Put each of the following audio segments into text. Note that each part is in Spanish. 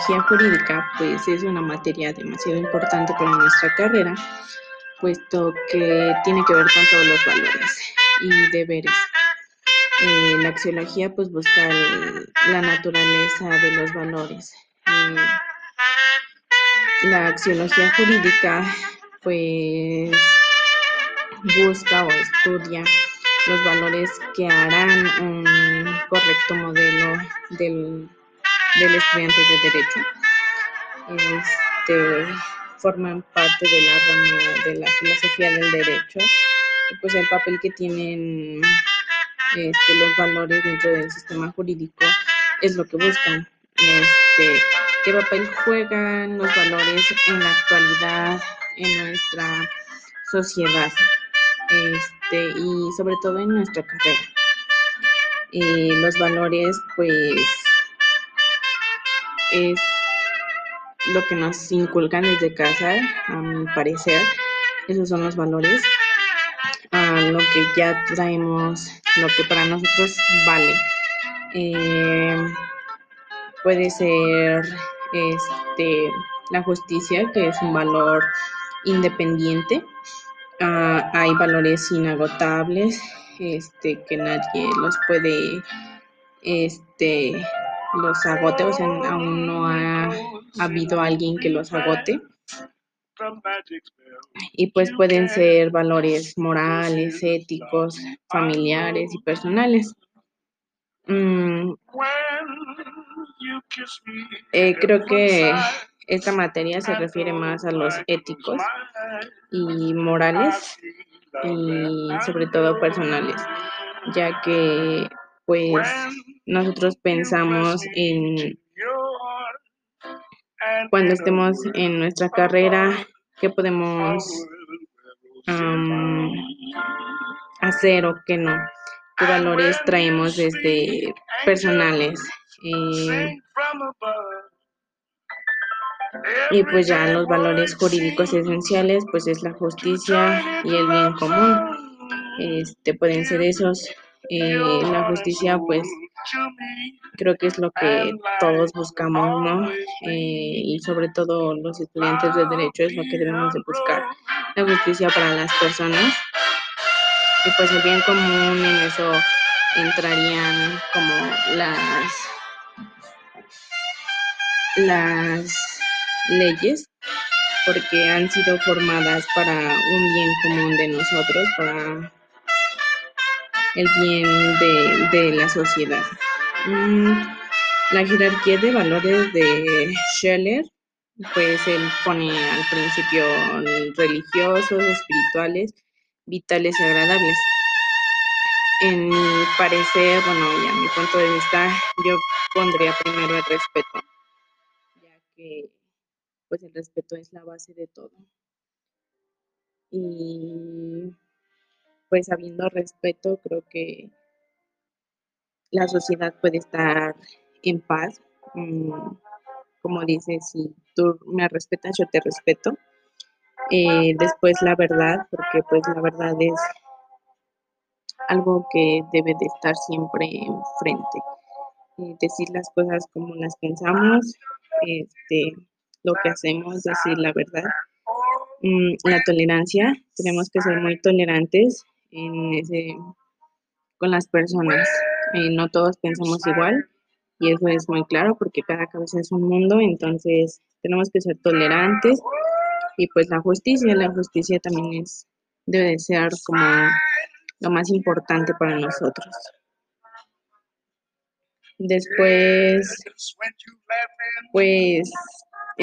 axiología jurídica pues es una materia demasiado importante para nuestra carrera, puesto que tiene que ver con todos los valores y deberes. Eh, la axiología pues busca la naturaleza de los valores. Eh, la axiología jurídica pues busca o estudia los valores que harán un correcto modelo del, estudiante de derecho. Este, forman parte de la rama de la filosofía del derecho y pues el papel que tienen este, los valores dentro del sistema jurídico es lo que buscan. Este, ¿Qué papel juegan los valores en la actualidad en nuestra sociedad? Este, y sobre todo en nuestra carrera. Eh, los valores, pues, es lo que nos inculcan desde casa, a mi parecer. Esos son los valores, a lo que ya traemos, lo que para nosotros vale. Eh, puede ser este, la justicia, que es un valor independiente. Ah, hay valores inagotables este, que nadie los puede, este, los agote, o sea, aún no ha, habido alguien que los agote. Y pues pueden ser valores morales, éticos, familiares y personales. Mm, eh, creo que esta materia se refiere más a los éticos y morales y sobre todo personales, ya que pues nosotros pensamos en cuando estemos en nuestra carrera, qué podemos hacer o qué no, qué valores traemos desde personales. Eh, y pues ya los valores jurídicos esenciales, pues es la justicia y el bien común. Este, pueden ser esos. Eh, la justicia, pues creo que es lo que todos buscamos, ¿no? Eh, y sobre todo los estudiantes de derecho es lo que debemos de buscar. La justicia para las personas. Y pues el bien común en eso entrarían como las las leyes porque han sido formadas para un bien común de nosotros, para el bien de, la sociedad. Mm, la jerarquía de valores de Scheller, pues él pone al principio religiosos, espirituales, vitales y agradables. En mi parecer, bueno, y a mi punto de vista, yo pondría primero el respeto, ya que pues el respeto es la base de todo. Y pues habiendo respeto, creo que la sociedad puede estar en paz. Mm, como dices, si tú me respetas, yo te respeto. Eh, después la verdad, porque pues la verdad es algo que debe de estar siempre enfrente. Eh, decir las cosas como las pensamos, este, lo que hacemos, decir la verdad. Mm, la tolerancia, tenemos que ser muy tolerantes en ese, con las personas. No todos pensamos igual y eso es muy claro porque cada cabeza es un mundo, entonces tenemos que ser tolerantes y pues la justicia, la justicia también es, debe de ser como lo más importante para nosotros. Después, pues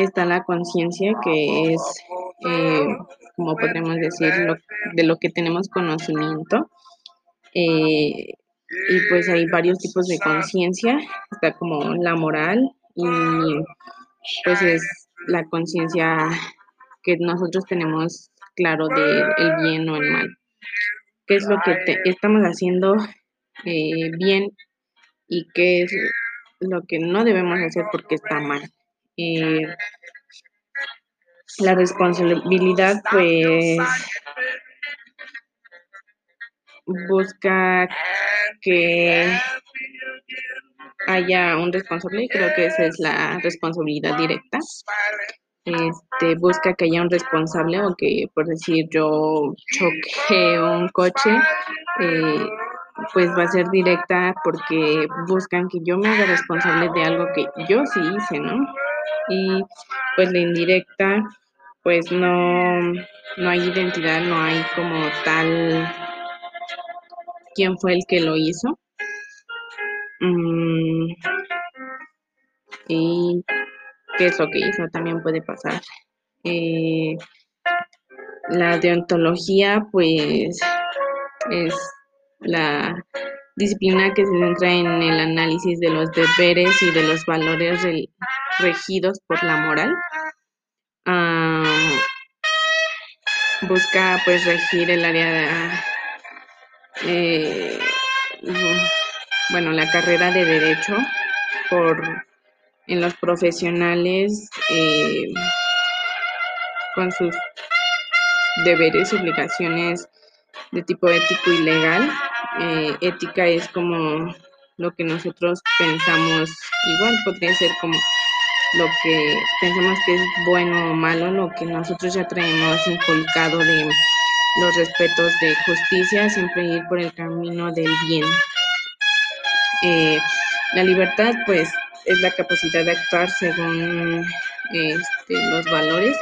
está la conciencia, que es, eh, como podríamos decir, de lo que tenemos conocimiento. Eh, y pues hay varios tipos de conciencia, está como la moral y pues es la conciencia que nosotros tenemos claro de el bien o el mal. ¿Qué es lo que estamos haciendo eh, bien y qué es lo que no debemos hacer porque está mal? Eh, la responsabilidad pues busca que haya un responsable, creo que esa es la responsabilidad directa. Este, busca que haya un responsable o que, por decir, yo choqué un coche, eh, pues va a ser directa porque buscan que yo me haga responsable de algo que yo sí hice, ¿no? Y pues la indirecta, pues no, no hay identidad, no hay como tal quién fue el que lo hizo. Mm, y qué es lo que hizo, también puede pasar. Eh, la deontología, pues, es la disciplina que se centra en el análisis de los deberes y de los valores regidos por la moral. Ah, busca pues regir el área de, eh, bueno, la carrera de derecho por en los profesionales eh, con sus deberes obligaciones de tipo ético y legal. Eh, ética es como lo que nosotros pensamos, igual podría ser como lo que pensamos que es bueno o malo, lo que nosotros ya traemos inculcado de los respetos de justicia, siempre ir por el camino del bien. Eh, la libertad, pues, es la capacidad de actuar según este, los valores,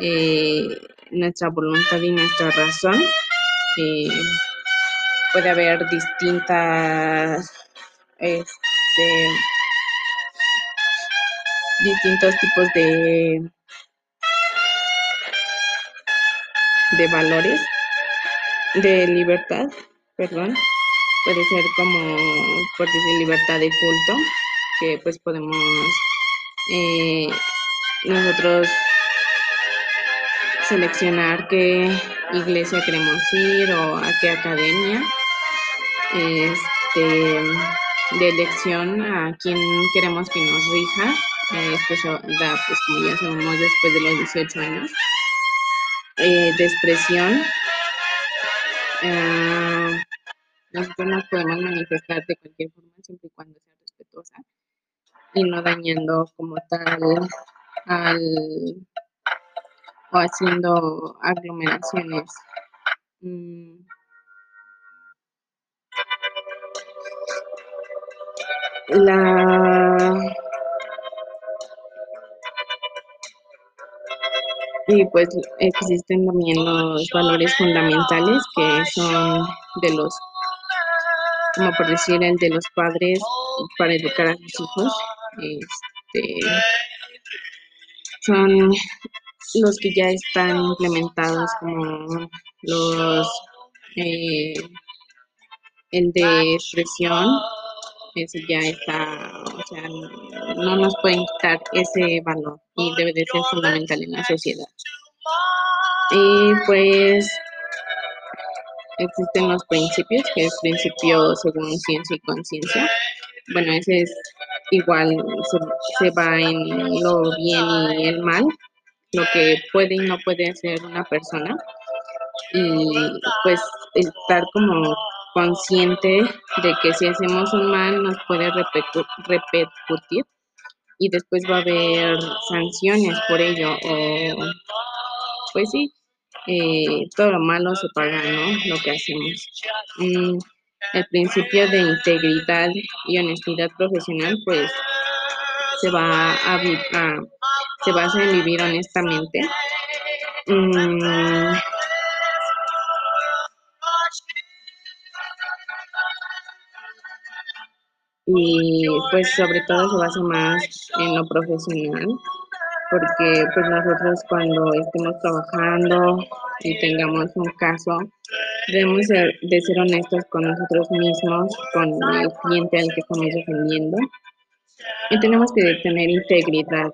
eh, nuestra voluntad y nuestra razón. Eh, puede haber distintas, este, distintos tipos de, de valores, de libertad, perdón. Puede ser como, por decir, libertad de culto, que pues podemos eh, nosotros seleccionar qué iglesia queremos ir o a qué academia. Este, de elección a quién queremos que nos rija. Esto se da, pues como ya sabemos, después de los 18 años. Eh, de expresión. Ah, nosotros nos podemos manifestar de cualquier forma siempre y cuando sea respetuosa y no dañando como tal al o haciendo aglomeraciones. Mm. La y pues existen también los valores fundamentales que son de los como por decir el de los padres para educar a sus hijos este son los que ya están implementados como los eh, el de expresión ese ya está o sea no nos pueden quitar ese valor y debe de ser fundamental en la sociedad. Y pues existen los principios que es principio según ciencia y conciencia. Bueno ese es igual se va en lo bien y el mal lo que puede y no puede hacer una persona. Y pues estar como consciente de que si hacemos un mal nos puede repercutir y después va a haber sanciones por ello o pues sí eh, todo lo malo se paga no lo que hacemos mm, el principio de integridad y honestidad profesional pues se va a, a se basa en vivir honestamente. Mm. Y pues sobre todo se basa más en lo profesional porque pues nosotros cuando estemos trabajando y tengamos un caso debemos de ser honestos con nosotros mismos con el cliente al que estamos defendiendo y tenemos que tener integridad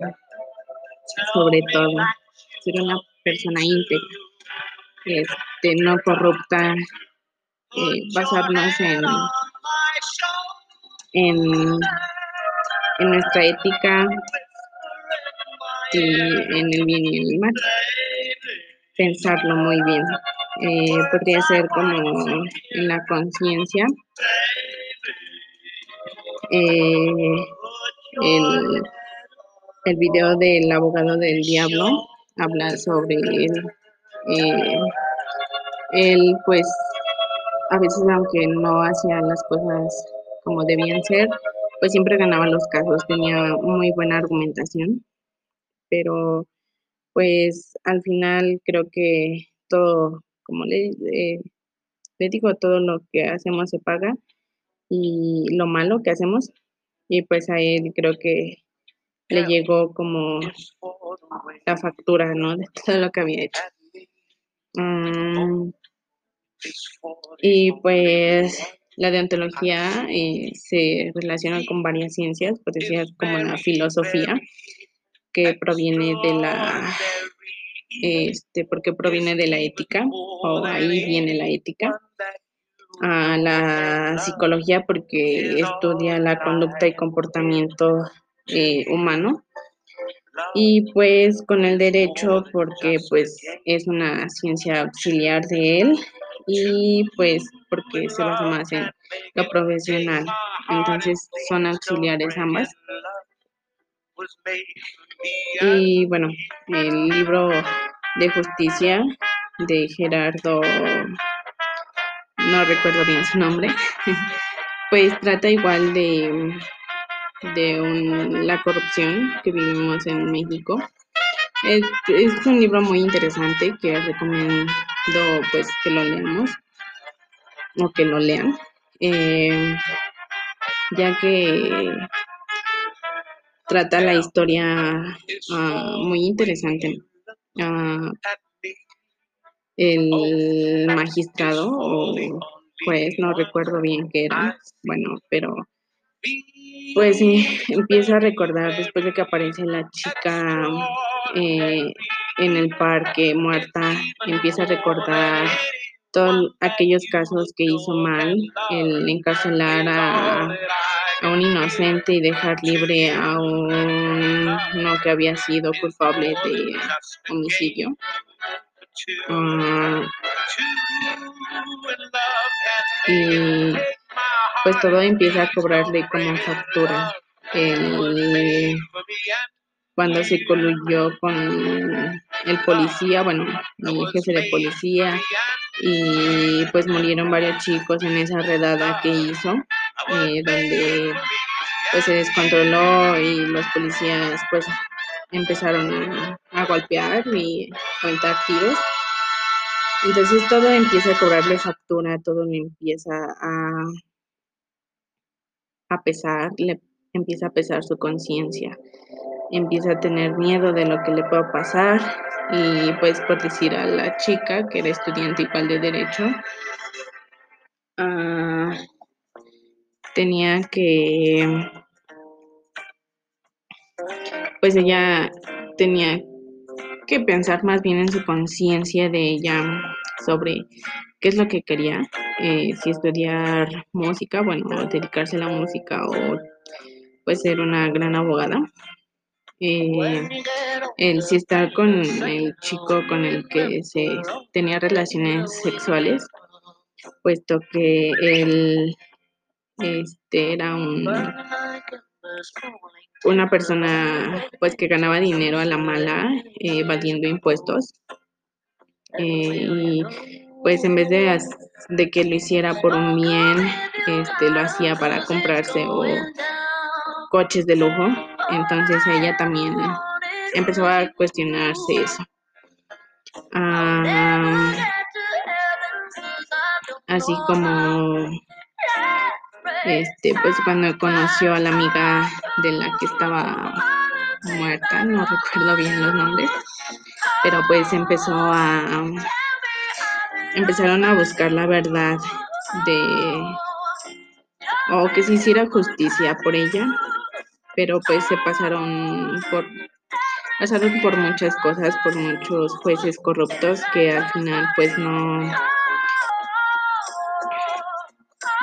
sobre todo, ser una persona íntegra, este, no corrupta, eh, basarnos en, en, nuestra ética y en el bien y el mal. Pensarlo muy bien. Eh, podría ser como en la conciencia eh, el, el video del abogado del diablo habla sobre él, eh, él pues a veces aunque no hacía las cosas como debían ser, pues siempre ganaba los casos, tenía muy buena argumentación, pero pues al final creo que todo, como le, eh, le digo, todo lo que hacemos se paga y lo malo que hacemos, y pues a él creo que le llegó como la factura, ¿no? De todo lo que había hecho. Um, y pues la deontología eh, se relaciona con varias ciencias, por decir como la filosofía, que proviene de la, este, porque proviene de la ética, o ahí viene la ética. A la psicología porque estudia la conducta y comportamiento eh, humano. y pues con el derecho porque pues es una ciencia auxiliar de él y pues porque se basa más en lo profesional. Entonces son auxiliares ambas. Y bueno, el libro de justicia de Gerardo, no recuerdo bien su nombre, pues trata igual de, de un, la corrupción que vivimos en México. Es, un libro muy interesante que recomiendo pues que lo leamos o que lo lean, eh, ya que trata la historia uh, muy interesante. Uh, el magistrado o juez, no recuerdo bien qué era, bueno, pero pues sí, empieza a recordar después de que aparece la chica eh, en el parque muerta, empieza a recordar todos aquellos casos que hizo mal, el encarcelar a, a, un inocente y dejar libre a uno que había sido culpable de homicidio. Uh, y pues todo empieza a cobrarle como factura. El, cuando se coluyó con el policía, bueno, el jefe de policía, y pues murieron varios chicos en esa redada que hizo, eh, donde pues se descontroló y los policías pues empezaron a, a golpear y contar tiros. Entonces todo empieza a cobrarle factura, todo empieza a, a pesar, le empieza a pesar su conciencia, empieza a tener miedo de lo que le pueda pasar y pues por decir a la chica que era estudiante igual de derecho, uh, tenía que, pues ella tenía que pensar más bien en su conciencia de ella sobre qué es lo que quería, eh, si estudiar música, bueno, dedicarse a la música o pues ser una gran abogada. Eh, el si estar con el chico con el que se tenía relaciones sexuales, puesto que él este era un una persona pues que ganaba dinero a la mala eh, impuestos. Eh, y pues en vez de, de, que lo hiciera por un bien este lo hacía para comprarse coches de lujo entonces ella también empezó a cuestionarse eso. Ah, así como este pues cuando conoció a la amiga de la que estaba muerta no recuerdo bien los nombres pero pues empezó a empezaron a buscar la verdad de o que se hiciera justicia por ella pero pues se pasaron por pasaron por muchas cosas por muchos jueces corruptos que al final pues no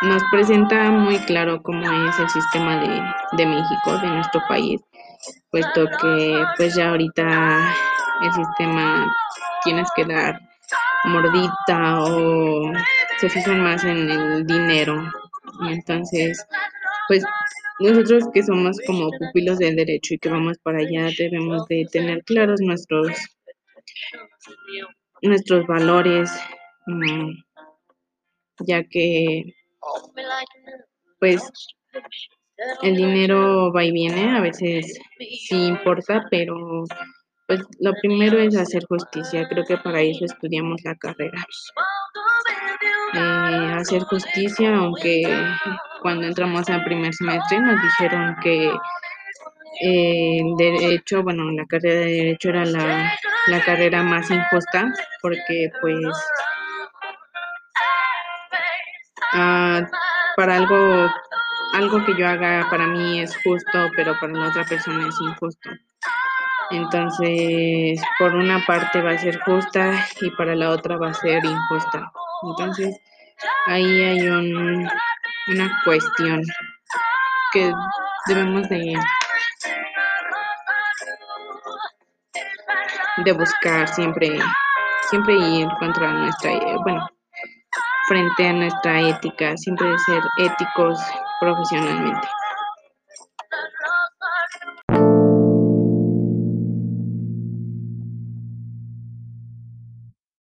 nos presenta muy claro cómo es el sistema de, de México, de nuestro país, puesto que pues ya ahorita el sistema tienes que dar mordita o se fijan más en el dinero. Entonces, pues nosotros que somos como pupilos del derecho y que vamos para allá debemos de tener claros nuestros nuestros valores, mm, ya que pues el dinero va y viene, a veces sí importa, pero pues lo primero es hacer justicia, creo que para eso estudiamos la carrera. Eh, hacer justicia, aunque cuando entramos al primer semestre nos dijeron que el derecho, bueno, la carrera de derecho era la, la carrera más injusta, porque pues ah, para algo, algo que yo haga para mí es justo, pero para la otra persona es injusto. Entonces, por una parte va a ser justa y para la otra va a ser injusta. Entonces, ahí hay un, una cuestión que debemos de, de buscar siempre, siempre ir contra nuestra, bueno, frente a nuestra ética, siempre ser éticos profesionalmente.